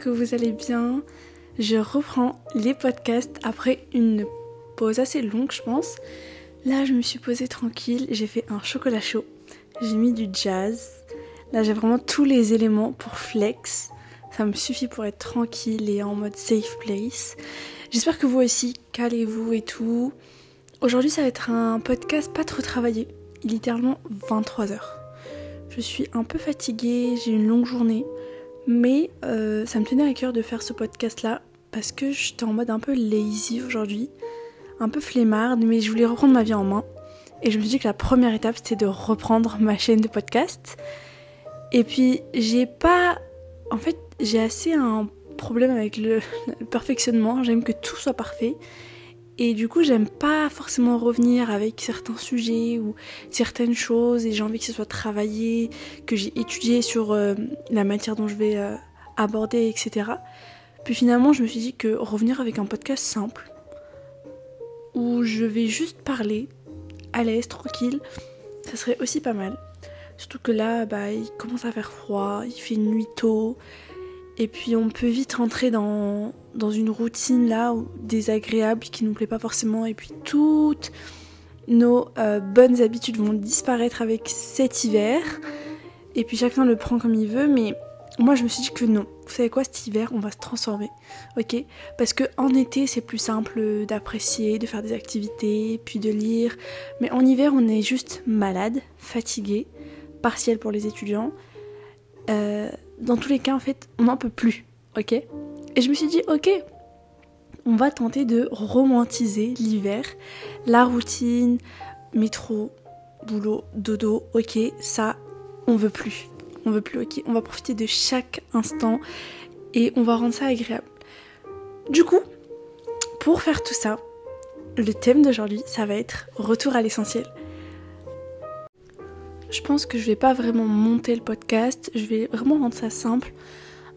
que vous allez bien. Je reprends les podcasts après une pause assez longue, je pense. Là, je me suis posée tranquille, j'ai fait un chocolat chaud, j'ai mis du jazz. Là, j'ai vraiment tous les éléments pour flex. Ça me suffit pour être tranquille et en mode safe place. J'espère que vous aussi, calez-vous et tout. Aujourd'hui, ça va être un podcast pas trop travaillé, littéralement 23h. Je suis un peu fatiguée, j'ai une longue journée. Mais euh, ça me tenait à cœur de faire ce podcast-là parce que j'étais en mode un peu lazy aujourd'hui, un peu flemmarde, mais je voulais reprendre ma vie en main. Et je me suis dit que la première étape c'était de reprendre ma chaîne de podcast. Et puis j'ai pas. En fait, j'ai assez un problème avec le perfectionnement. J'aime que tout soit parfait. Et du coup, j'aime pas forcément revenir avec certains sujets ou certaines choses et j'ai envie que ce soit travaillé, que j'ai étudié sur euh, la matière dont je vais euh, aborder, etc. Puis finalement, je me suis dit que revenir avec un podcast simple, où je vais juste parler, à l'aise, tranquille, ça serait aussi pas mal. Surtout que là, bah, il commence à faire froid, il fait nuit tôt, et puis on peut vite rentrer dans, dans une routine là désagréable qui nous plaît pas forcément. Et puis toutes nos euh, bonnes habitudes vont disparaître avec cet hiver. Et puis chacun le prend comme il veut. Mais moi je me suis dit que non. Vous savez quoi, cet hiver on va se transformer. Ok? Parce que en été c'est plus simple d'apprécier, de faire des activités, puis de lire. Mais en hiver on est juste malade, fatigué, partiel pour les étudiants. Euh, dans tous les cas, en fait, on n'en peut plus, ok? Et je me suis dit, ok, on va tenter de romantiser l'hiver, la routine, métro, boulot, dodo, ok, ça, on veut plus. On veut plus, ok? On va profiter de chaque instant et on va rendre ça agréable. Du coup, pour faire tout ça, le thème d'aujourd'hui, ça va être retour à l'essentiel. Je pense que je vais pas vraiment monter le podcast, je vais vraiment rendre ça simple,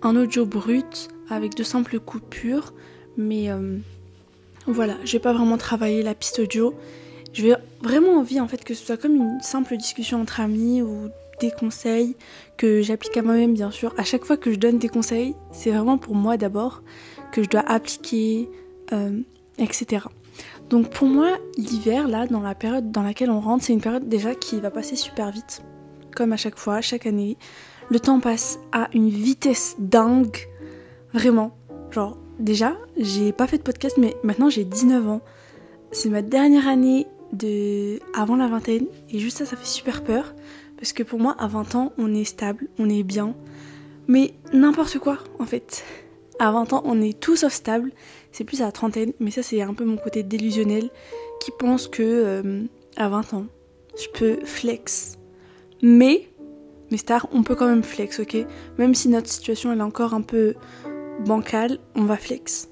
un audio brut avec de simples coupures, mais euh, voilà, je vais pas vraiment travailler la piste audio. Je vais vraiment envie en fait que ce soit comme une simple discussion entre amis ou des conseils que j'applique à moi-même bien sûr. À chaque fois que je donne des conseils, c'est vraiment pour moi d'abord que je dois appliquer, euh, etc. Donc pour moi, l'hiver, là, dans la période dans laquelle on rentre, c'est une période déjà qui va passer super vite. Comme à chaque fois, chaque année. Le temps passe à une vitesse dingue. Vraiment. Genre, déjà, j'ai pas fait de podcast, mais maintenant j'ai 19 ans. C'est ma dernière année de avant la vingtaine. Et juste ça, ça fait super peur. Parce que pour moi, à 20 ans, on est stable, on est bien. Mais n'importe quoi, en fait. À 20 ans, on est tout sauf stable c'est plus à la trentaine, mais ça c'est un peu mon côté délusionnel qui pense que euh, à 20 ans, je peux flex. Mais, mes stars, on peut quand même flex, ok? Même si notre situation est encore un peu bancale, on va flex.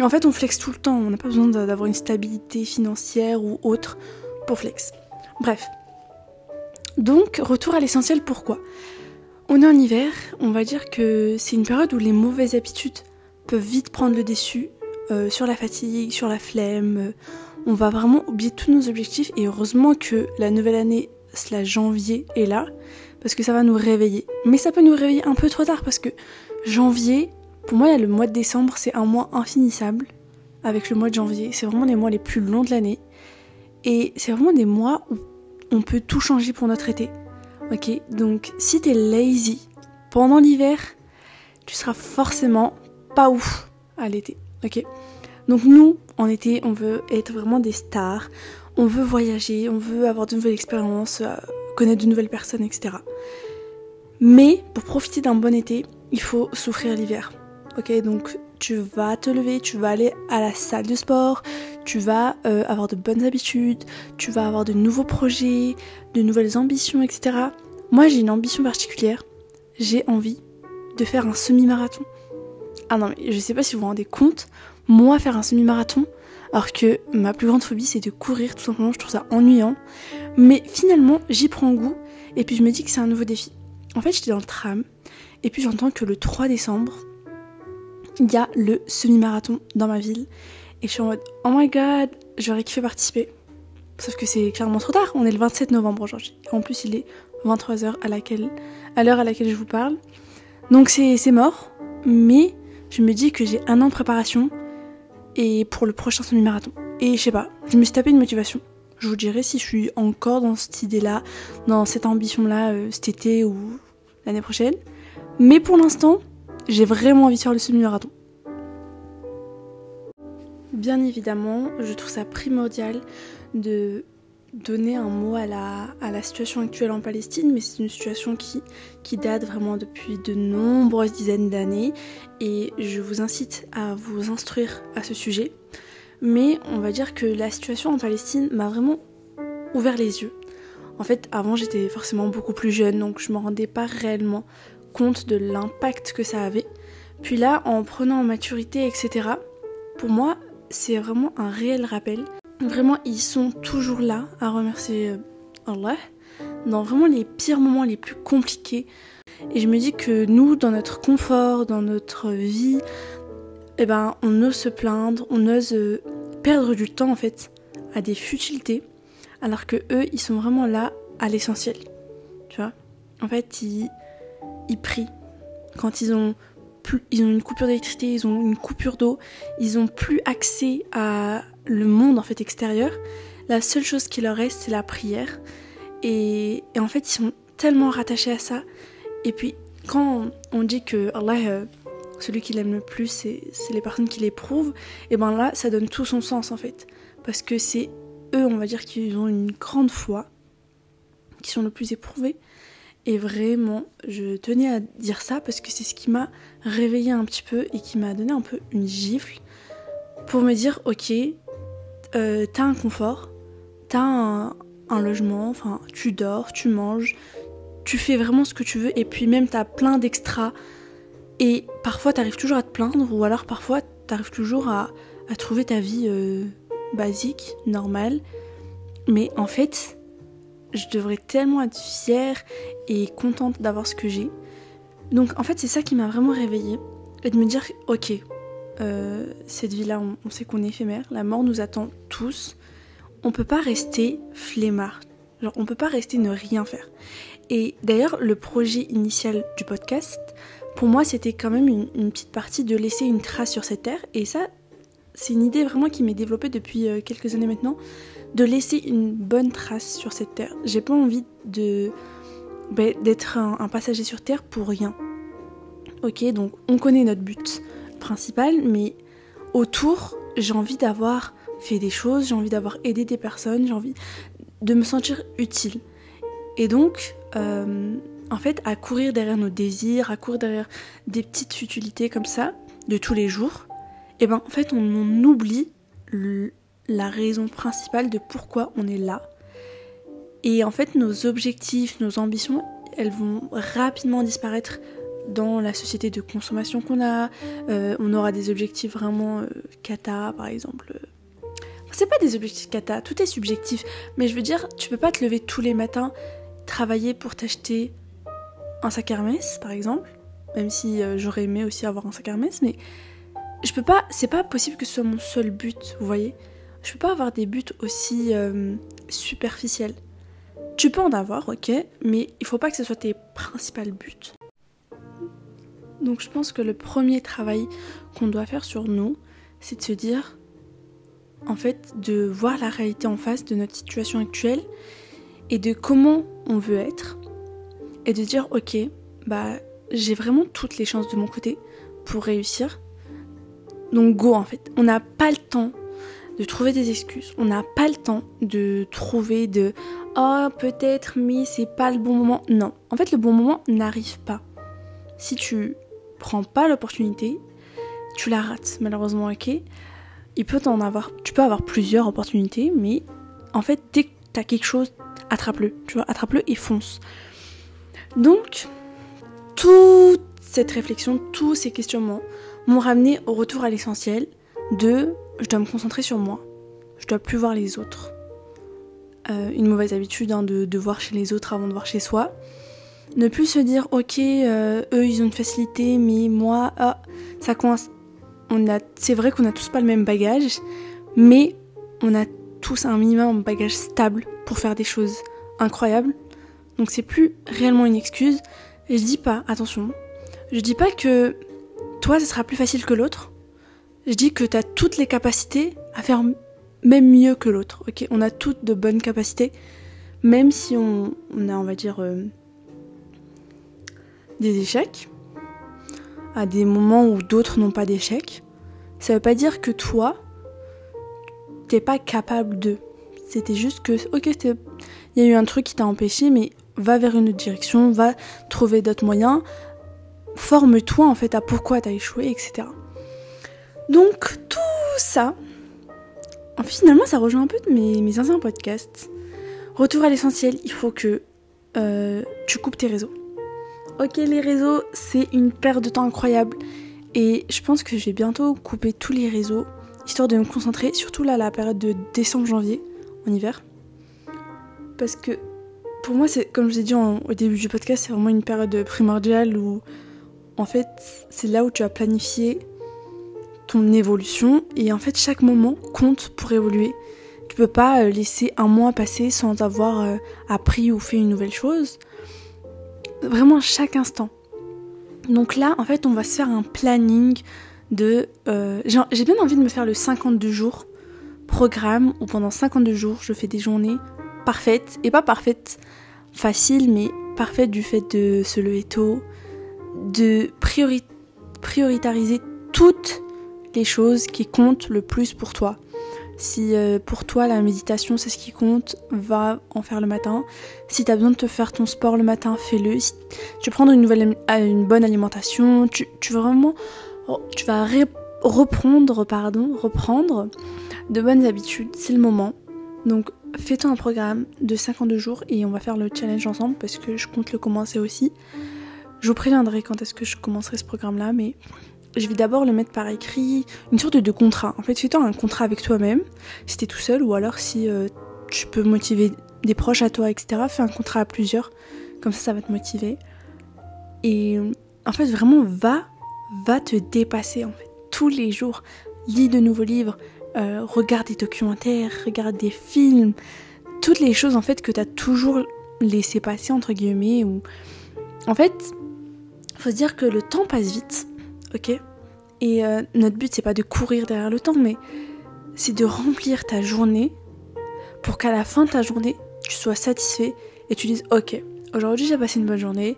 En fait, on flex tout le temps, on n'a pas besoin d'avoir une stabilité financière ou autre pour flex. Bref. Donc, retour à l'essentiel, pourquoi? On est en hiver, on va dire que c'est une période où les mauvaises habitudes peuvent vite prendre le dessus euh, sur la fatigue, sur la flemme. Euh, on va vraiment oublier tous nos objectifs et heureusement que la nouvelle année, la janvier, est là parce que ça va nous réveiller. Mais ça peut nous réveiller un peu trop tard parce que janvier, pour moi, le mois de décembre, c'est un mois infinissable avec le mois de janvier. C'est vraiment les mois les plus longs de l'année. Et c'est vraiment des mois où on peut tout changer pour notre été. Ok Donc si t'es lazy pendant l'hiver, tu seras forcément pas ouf à l'été. Donc nous, en été, on veut être vraiment des stars, on veut voyager, on veut avoir de nouvelles expériences, euh, connaître de nouvelles personnes, etc. Mais pour profiter d'un bon été, il faut souffrir l'hiver. Ok, donc tu vas te lever, tu vas aller à la salle de sport, tu vas euh, avoir de bonnes habitudes, tu vas avoir de nouveaux projets, de nouvelles ambitions, etc. Moi j'ai une ambition particulière, j'ai envie de faire un semi-marathon. Ah non, mais je sais pas si vous vous rendez compte, moi faire un semi-marathon, alors que ma plus grande phobie c'est de courir, tout simplement, je trouve ça ennuyant. Mais finalement, j'y prends goût, et puis je me dis que c'est un nouveau défi. En fait, j'étais dans le tram, et puis j'entends que le 3 décembre, il y a le semi-marathon dans ma ville, et je suis en mode oh my god, j'aurais kiffé participer. Sauf que c'est clairement trop tard, on est le 27 novembre aujourd'hui. En plus, il est 23h à l'heure à laquelle je vous parle. Donc c'est mort, mais je me dis que j'ai un an de préparation et pour le prochain semi-marathon. Et je sais pas, je me suis tapé une motivation. Je vous dirai si je suis encore dans cette idée-là, dans cette ambition-là euh, cet été ou l'année prochaine. Mais pour l'instant, j'ai vraiment envie de faire le semi-marathon. Bien évidemment, je trouve ça primordial de donner un mot à la, situation actuelle en Palestine, mais c'est une situation qui, qui date vraiment depuis de nombreuses dizaines d'années et je vous incite à vous instruire à ce sujet. Mais on va dire que la situation en Palestine m'a vraiment ouvert les yeux. En fait, avant j'étais forcément beaucoup plus jeune, donc je me rendais pas réellement compte de l'impact que ça avait. Puis là, en prenant en maturité, etc., pour moi, c'est vraiment un réel rappel Vraiment, ils sont toujours là à remercier euh, Allah dans vraiment les pires moments les plus compliqués. Et je me dis que nous, dans notre confort, dans notre vie, eh ben, on ose se plaindre, on ose euh, perdre du temps en fait à des futilités, alors que eux, ils sont vraiment là à l'essentiel. Tu vois? En fait, ils, ils prient. Quand ils ont ils ont une coupure d'électricité, ils ont une coupure d'eau, ils ont plus accès à le monde en fait extérieur. La seule chose qui leur reste, c'est la prière. Et, en fait, ils sont tellement rattachés à ça. Et puis, quand on dit que Allah, euh, celui qu'il aime le plus, c'est les personnes qui l'éprouvent, et ben là, ça donne tout son sens en fait. Parce que c'est eux, on va dire, qui ont une grande foi, qui sont le plus éprouvés. Et vraiment, je tenais à dire ça parce que c'est ce qui m'a réveillé un petit peu et qui m'a donné un peu une gifle pour me dire ok, euh, t'as un confort, t'as un, un, logement, enfin tu dors, tu manges, tu fais vraiment ce que tu veux et puis même t'as plein d'extras et parfois t'arrives toujours à te plaindre ou alors parfois t'arrives toujours à, trouver ta vie euh, basique, normale. Mais en fait, je devrais tellement être fière et contente d'avoir ce que j'ai. Donc en fait c'est ça qui m'a vraiment réveillée. Et de me dire ok, euh, cette vie-là on, sait qu'on est éphémère, la mort nous attend tous. On peut pas rester flemmard. Genre on peut pas rester ne rien faire. Et d'ailleurs le projet initial du podcast, pour moi c'était quand même une, petite partie de laisser une trace sur cette terre. Et ça c'est une idée vraiment qui m'est développée depuis euh, quelques années maintenant de laisser une bonne trace sur cette terre. J'ai pas envie de ben, d'être un, passager sur terre pour rien. Ok, donc on connaît notre but principal, mais autour, j'ai envie d'avoir fait des choses, j'ai envie d'avoir aidé des personnes, j'ai envie de me sentir utile. Et donc, euh, en fait, à courir derrière nos désirs, à courir derrière des petites futilités comme ça, de tous les jours, et eh ben en fait, on, oublie la raison principale de pourquoi on est là. Et en fait, nos objectifs, nos ambitions, elles vont rapidement disparaître dans la société de consommation qu'on a. Euh, on aura des objectifs vraiment euh, kata, par exemple. C'est pas des objectifs kata, tout est subjectif. Mais je veux dire, tu peux pas te lever tous les matins, travailler pour t'acheter un sac Hermès, par exemple. Même si euh, j'aurais aimé aussi avoir un sac Hermès, mais je peux pas. C'est pas possible que ce soit mon seul but, vous voyez je peux pas avoir des buts aussi euh, superficiels. Tu peux en avoir, ok, mais il faut pas que ce soit tes principaux buts. Donc je pense que le premier travail qu'on doit faire sur nous, c'est de se dire, en fait, de voir la réalité en face de notre situation actuelle et de comment on veut être. Et de dire, ok, bah j'ai vraiment toutes les chances de mon côté pour réussir. Donc go en fait. On n'a pas le temps de trouver des excuses. On n'a pas le temps de trouver de oh peut-être mais c'est pas le bon moment. Non, en fait le bon moment n'arrive pas. Si tu prends pas l'opportunité, tu la rates malheureusement, ok. Il peut en avoir, tu peux avoir plusieurs opportunités, mais en fait dès que t'as quelque chose, attrape-le, tu vois, attrape-le et fonce. Donc toute cette réflexion, tous ces questionnements m'ont ramené au retour à l'essentiel de je dois me concentrer sur moi. Je dois plus voir les autres. Euh, une mauvaise habitude hein, de, voir chez les autres avant de voir chez soi. Ne plus se dire ok, euh, eux ils ont une facilité, mais moi, ah, ça coince. On a, c'est vrai qu'on a tous pas le même bagage, mais on a tous un minimum de bagage stable pour faire des choses incroyables. Donc c'est plus réellement une excuse. Et je dis pas, attention, je dis pas que toi, ce sera plus facile que l'autre. Je dis que tu as toutes les capacités à faire même mieux que l'autre. Ok, on a toutes de bonnes capacités, même si on, a, on va dire, euh, des échecs, à des moments où d'autres n'ont pas d'échecs. Ça veut pas dire que toi, t'es pas capable de. C'était juste que, ok, il y a eu un truc qui t'a empêché, mais va vers une autre direction, va trouver d'autres moyens, forme-toi en fait à pourquoi t'as échoué, etc. Donc tout ça, finalement ça rejoint un peu mes, mes anciens podcasts. Retour à l'essentiel, il faut que euh, tu coupes tes réseaux. Ok, les réseaux, c'est une perte de temps incroyable. Et je pense que je vais bientôt couper tous les réseaux, histoire de me concentrer, surtout là, la période de décembre-janvier, en hiver. Parce que pour moi, c'est comme je vous ai dit au début du podcast, c'est vraiment une période primordiale où, en fait, c'est là où tu as planifié ton évolution et en fait, chaque moment compte pour évoluer. Tu peux pas euh, laisser un mois passer sans avoir euh, appris ou fait une nouvelle chose. Vraiment chaque instant. Donc là, en fait, on va se faire un planning de... Euh, j'ai bien envie de me faire le 52 jours programme où pendant 52 jours, je fais des journées parfaites. Et pas parfaites faciles, mais parfaites du fait de se lever tôt, de prioritariser toutes les choses qui comptent le plus pour toi. Si euh, pour toi la méditation c'est ce qui compte, va en faire le matin. Si tu as besoin de te faire ton sport le matin, fais-le. Tu prendre une, nouvelle, euh, une bonne alimentation, tu, tu vraiment tu vas reprendre pardon, reprendre de bonnes habitudes, c'est le moment. Donc fais-toi un programme de 52 jours et on va faire le challenge ensemble parce que je compte le commencer aussi. Je vous préviendrai quand est-ce que je commencerai ce programme là, mais je vais d'abord le mettre par écrit, une sorte de contrat. En fait, fais-toi un contrat avec toi-même, si t'es tout seul, ou alors si euh, tu peux motiver des proches à toi, etc. Fais un contrat à plusieurs, comme ça, ça va te motiver. Et en fait, vraiment, va, va te dépasser, en fait, tous les jours. Lis de nouveaux livres, euh, regarde des documentaires, regarde des films, toutes les choses, en fait, que t'as toujours laissé passer, entre guillemets, ou... En fait, faut se dire que le temps passe vite ok Et euh, notre but, c'est pas de courir derrière le temps, mais c'est de remplir ta journée pour qu'à la fin de ta journée, tu sois satisfait et tu dises Ok, aujourd'hui j'ai passé une bonne journée,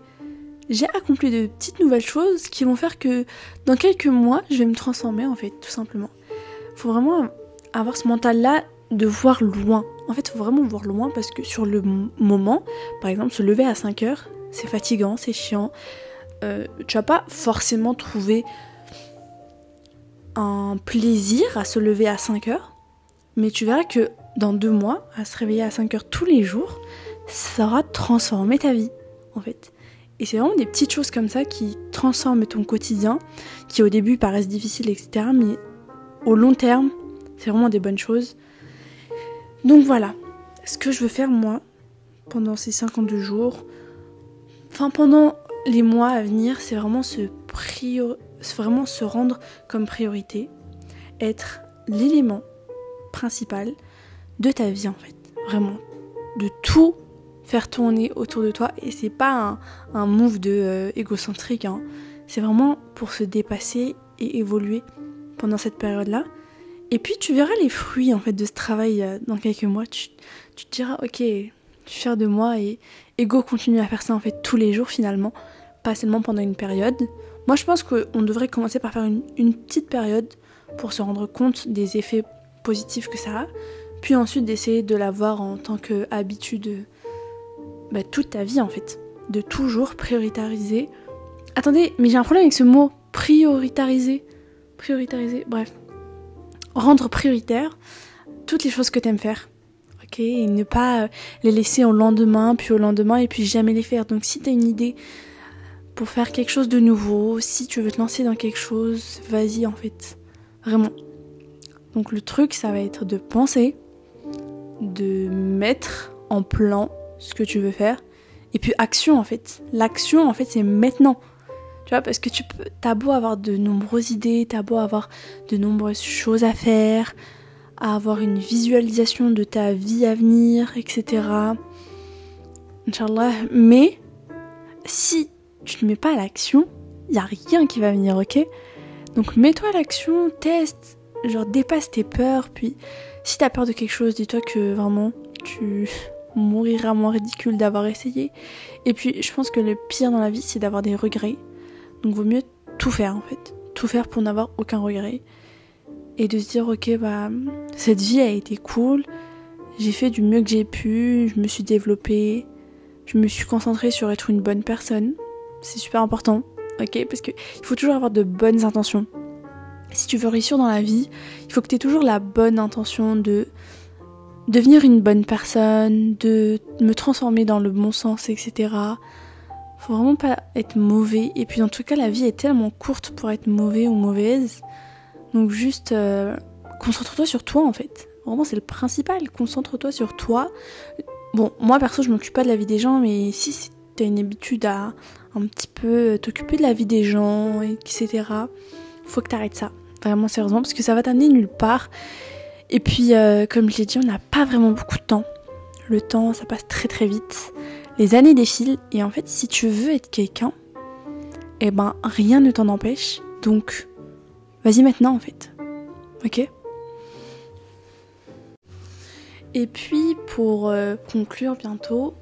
j'ai accompli de petites nouvelles choses qui vont faire que dans quelques mois, je vais me transformer en fait, tout simplement. Faut vraiment avoir ce mental-là de voir loin. En fait, faut vraiment voir loin parce que sur le moment, par exemple, se lever à 5 heures, c'est fatigant, c'est chiant. Euh, tu vas pas forcément trouver un plaisir à se lever à 5 heures, mais tu verras que dans deux mois, à se réveiller à 5 heures tous les jours, ça aura transformé ta vie, en fait. Et c'est vraiment des petites choses comme ça qui transforment ton quotidien, qui au début paraissent difficiles, etc. Mais au long terme, c'est vraiment des bonnes choses. Donc voilà, ce que je veux faire moi, pendant ces 52 jours, enfin pendant les mois à venir, c'est vraiment se, vraiment se rendre comme priorité, être l'élément principal de ta vie en fait. Vraiment. De tout faire tourner autour de toi. Et c'est pas un, move de euh, égocentrique. Hein. C'est vraiment pour se dépasser et évoluer pendant cette période-là. Et puis tu verras les fruits en fait de ce travail euh, dans quelques mois. Tu, tu te diras ok, je suis fière de moi et, Ego continue à faire ça en fait tous les jours finalement, pas seulement pendant une période. Moi je pense qu'on devrait commencer par faire une, petite période pour se rendre compte des effets positifs que ça a, puis ensuite d'essayer de l'avoir en tant qu'habitude bah, toute ta vie en fait, de toujours prioritariser. Attendez, mais j'ai un problème avec ce mot prioritariser. Prioritariser, bref. Rendre prioritaire toutes les choses que tu aimes faire et ne pas les laisser au lendemain, puis au lendemain, et puis jamais les faire. Donc si tu as une idée pour faire quelque chose de nouveau, si tu veux te lancer dans quelque chose, vas-y en fait. Vraiment. Donc le truc, ça va être de penser, de mettre en plan ce que tu veux faire, et puis action en fait. L'action en fait c'est maintenant. Tu vois, parce que tu peux, t'as beau avoir de nombreuses idées, t'as beau avoir de nombreuses choses à faire, à avoir une visualisation de ta vie à venir, etc. Inch'Allah. Mais si tu ne mets pas à l'action, il y a rien qui va venir, ok? Donc mets-toi à l'action, teste, genre dépasse tes peurs, puis si t'as peur de quelque chose, dis-toi que vraiment tu mouriras moins ridicule d'avoir essayé. Et puis je pense que le pire dans la vie c'est d'avoir des regrets. Donc vaut mieux tout faire en fait. Tout faire pour n'avoir aucun regret. Et de se dire ok bah cette vie a été cool. J'ai fait du mieux que j'ai pu, je me suis développée, je me suis concentrée sur être une bonne personne. C'est super important, ok? Parce qu'il faut toujours avoir de bonnes intentions. Si tu veux réussir dans la vie, il faut que tu aies toujours la bonne intention de devenir une bonne personne, de me transformer dans le bon sens, etc. Faut vraiment pas être mauvais. Et puis en tout cas, la vie est tellement courte pour être mauvais ou mauvaise. Donc juste euh, concentre-toi sur toi en fait. Vraiment, c'est le principal. Concentre-toi sur toi. Bon, moi perso, je m'occupe pas de la vie des gens, mais si t'as une habitude à un petit peu t'occuper de la vie des gens, etc., faut que t'arrêtes ça. Vraiment sérieusement, parce que ça va t'amener nulle part. Et puis, euh, comme je l'ai dit, on n'a pas vraiment beaucoup de temps. Le temps, ça passe très très vite. Les années défilent. Et en fait, si tu veux être quelqu'un, eh ben, rien ne t'en empêche. Donc, vas-y maintenant en fait. Ok? Et puis, pour euh, conclure bientôt,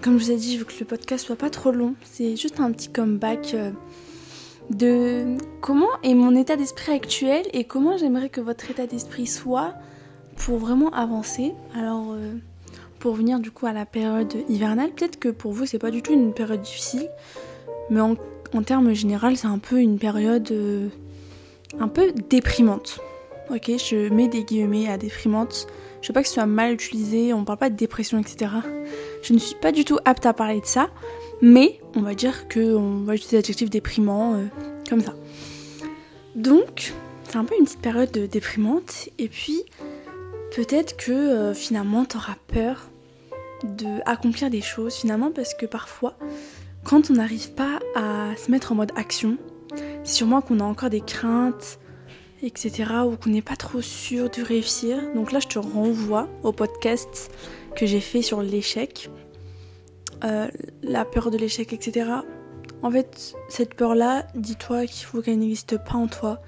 comme je vous ai dit, je veux que le podcast soit pas trop long. C'est juste un petit comeback. Euh, de comment est mon état d'esprit actuel et comment j'aimerais que votre état d'esprit soit pour vraiment avancer. Alors, euh, pour venir du coup à la période hivernale, peut-être que pour vous c'est pas du tout une période difficile, mais en, termes général, c'est un peu une période euh, un peu déprimante. Ok, je mets des guillemets à déprimante. Je veux pas que ce soit mal utilisé, on parle pas de dépression, etc. Je ne suis pas du tout apte à parler de ça, mais on va dire qu'on va utiliser l'adjectif déprimant euh, comme ça. Donc, c'est un peu une petite période déprimante. Et puis, peut-être que euh, finalement, tu auras peur d'accomplir des choses, finalement, parce que parfois, quand on n'arrive pas à se mettre en mode action, c'est sûrement qu'on a encore des craintes, etc., ou qu'on n'est pas trop sûr de réussir. Donc là, je te renvoie au podcast que j'ai fait sur l'échec euh, la peur de l'échec, etc. En fait, cette peur-là, dis-toi qu'il faut qu'elle n'existe pas en toi.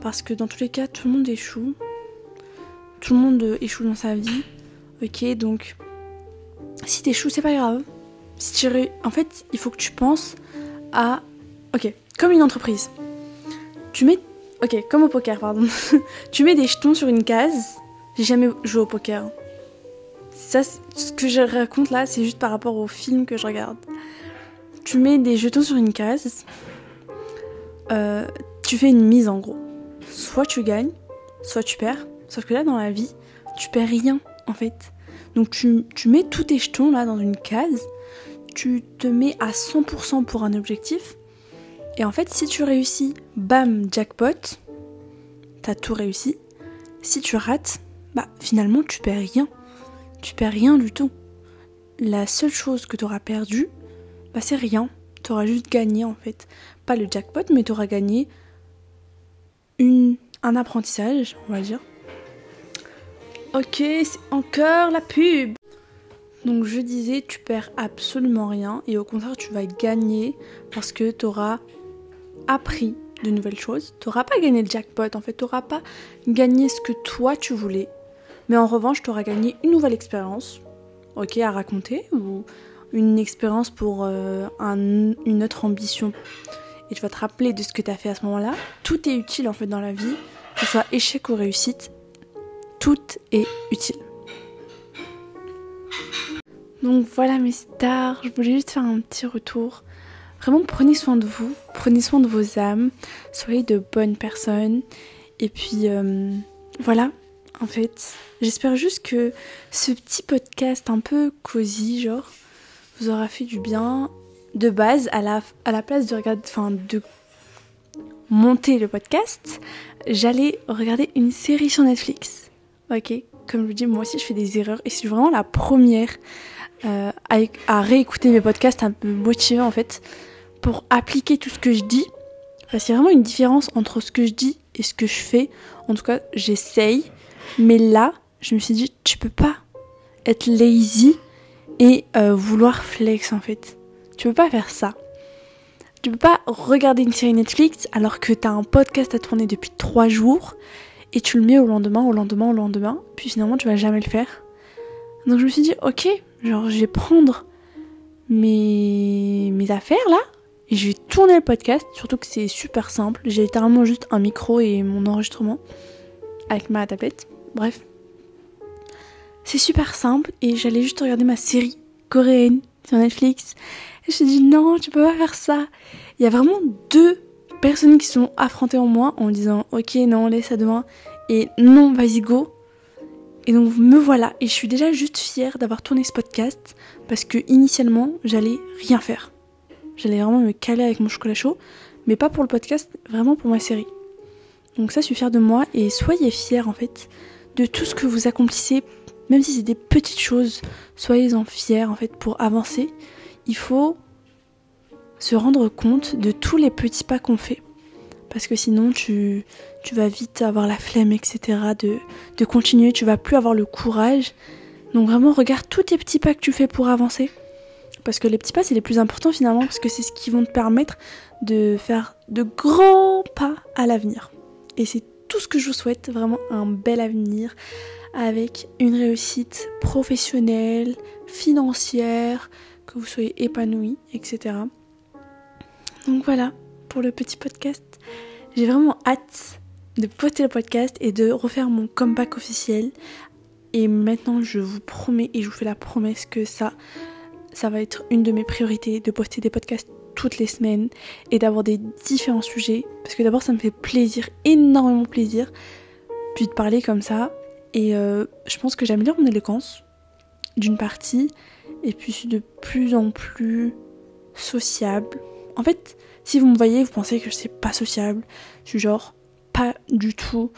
Parce que dans tous les cas, tout le monde échoue. Tout le monde échoue dans sa vie. Ok, donc si t'échoues, c'est pas grave. Si tu En fait, il faut que tu penses à. Ok, comme une entreprise. Tu mets. Ok, comme au poker, pardon. tu mets des jetons sur une case. J'ai jamais joué au poker. Ça, ce que je raconte là, c'est juste par rapport au film que je regarde. Tu mets des jetons sur une case. Euh, tu fais une mise en gros. Soit tu gagnes, soit tu perds. Sauf que là, dans la vie, tu perds rien en fait. Donc tu, tu mets tous tes jetons là dans une case. Tu te mets à 100% pour un objectif. Et en fait, si tu réussis, bam, jackpot, t'as tout réussi. Si tu rates, bah finalement tu perds rien tu perds rien du tout. La seule chose que tu auras perdu, bah c'est rien. Tu auras juste gagné en fait. Pas le jackpot, mais tu auras gagné une, un apprentissage, on va dire. Ok, c'est encore la pub. Donc je disais, tu perds absolument rien et au contraire, tu vas gagner parce que tu auras appris de nouvelles choses. Tu n'auras pas gagné le jackpot, en fait, tu n'auras pas gagné ce que toi tu voulais. Mais en revanche, tu auras gagné une nouvelle expérience, ok, à raconter, ou une expérience pour euh, une autre ambition. Et tu vas te rappeler de ce que tu as fait à ce moment-là. Tout est utile en fait dans la vie, que ce soit échec ou réussite, tout est utile. Donc voilà mes stars, je voulais juste faire un petit retour. Vraiment prenez soin de vous, prenez soin de vos âmes, soyez de bonnes personnes. Et puis euh, voilà, en fait. J'espère juste que ce petit podcast un peu cosy, genre, vous aura fait du bien de base à la, à la place de regarder, enfin, de monter le podcast, j'allais regarder une série sur Netflix. Ok, comme je vous dis, moi aussi je fais des erreurs et c'est vraiment la première euh, à, à, réécouter mes podcasts un peu motivée en fait pour appliquer tout ce que je dis. Parce qu'il y a vraiment une différence entre ce que je dis et ce que je fais. En tout cas, j'essaye. Mais là, je me suis dit, tu peux pas être lazy et euh, vouloir flex en fait. Tu peux pas faire ça. Tu peux pas regarder une série Netflix alors que t'as un podcast à tourner depuis 3 jours et tu le mets au lendemain, au lendemain, au lendemain, puis finalement tu vas jamais le faire. Donc je me suis dit, ok, genre je vais prendre mes, mes affaires là, et je vais tourner le podcast, surtout que c'est super simple. J'ai littéralement juste un micro et mon enregistrement avec ma tablette. Bref. C'est super simple et j'allais juste regarder ma série coréenne sur Netflix. Et je me suis dit non, tu peux pas faire ça. Il y a vraiment deux personnes qui sont affrontées en moi en disant ok non laisse ça demain et non vas-y go et donc me voilà et je suis déjà juste fière d'avoir tourné ce podcast parce que initialement j'allais rien faire. J'allais vraiment me caler avec mon chocolat chaud, mais pas pour le podcast, vraiment pour ma série. Donc ça, je suis fière de moi et soyez fiers en fait de tout ce que vous accomplissez, même si c'est des petites choses, soyez-en fiers en fait pour avancer. Il faut se rendre compte de tous les petits pas qu'on fait parce que sinon tu, tu vas vite avoir la flemme, etc. De, de continuer, tu vas plus avoir le courage. Donc vraiment, regarde tous tes petits pas que tu fais pour avancer. Parce que les petits pas, c'est les plus importants finalement, parce que c'est ce qui vont te permettre de faire de grands pas à l'avenir. Et c'est tout ce que je vous souhaite, vraiment un bel avenir, avec une réussite professionnelle, financière, que vous soyez épanoui, etc. Donc voilà, pour le petit podcast. J'ai vraiment hâte de poster le podcast et de refaire mon comeback officiel. Et maintenant, je vous promets et je vous fais la promesse que ça, ça va être une de mes priorités de poster des podcasts toutes les semaines et d'avoir des différents sujets. Parce que d'abord, ça me fait plaisir, énormément plaisir, puis de parler comme ça. Et euh, je pense que j'améliore mon éloquence, d'une partie, et puis je suis de plus en plus sociable. En fait, si vous me voyez, vous pensez que je suis pas sociable. Je suis genre pas du tout.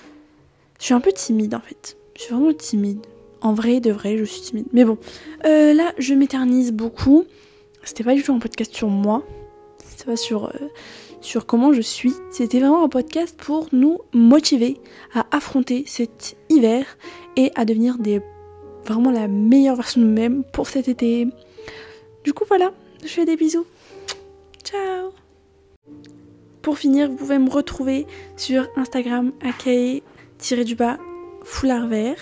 Je suis un peu timide en fait. Je suis vraiment timide. En vrai, de vrai, je suis timide. Mais bon, euh, là, je m'éternise beaucoup. C'était pas du tout un podcast sur moi. Sur, euh, sur comment je suis. C'était vraiment un podcast pour nous motiver à affronter cet hiver et à devenir vraiment la meilleure version de nous-mêmes pour cet été. Du coup, voilà. Je fais des bisous. Ciao pour finir, vous pouvez me retrouver sur Instagram akae-du-bas foulard vert.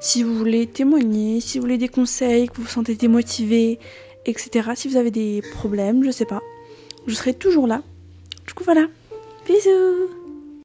Si vous voulez témoigner, si vous voulez des conseils, que vous vous sentez démotivé, etc. Si vous avez des problèmes, je sais pas. Je serai toujours là. Du coup voilà. Bisous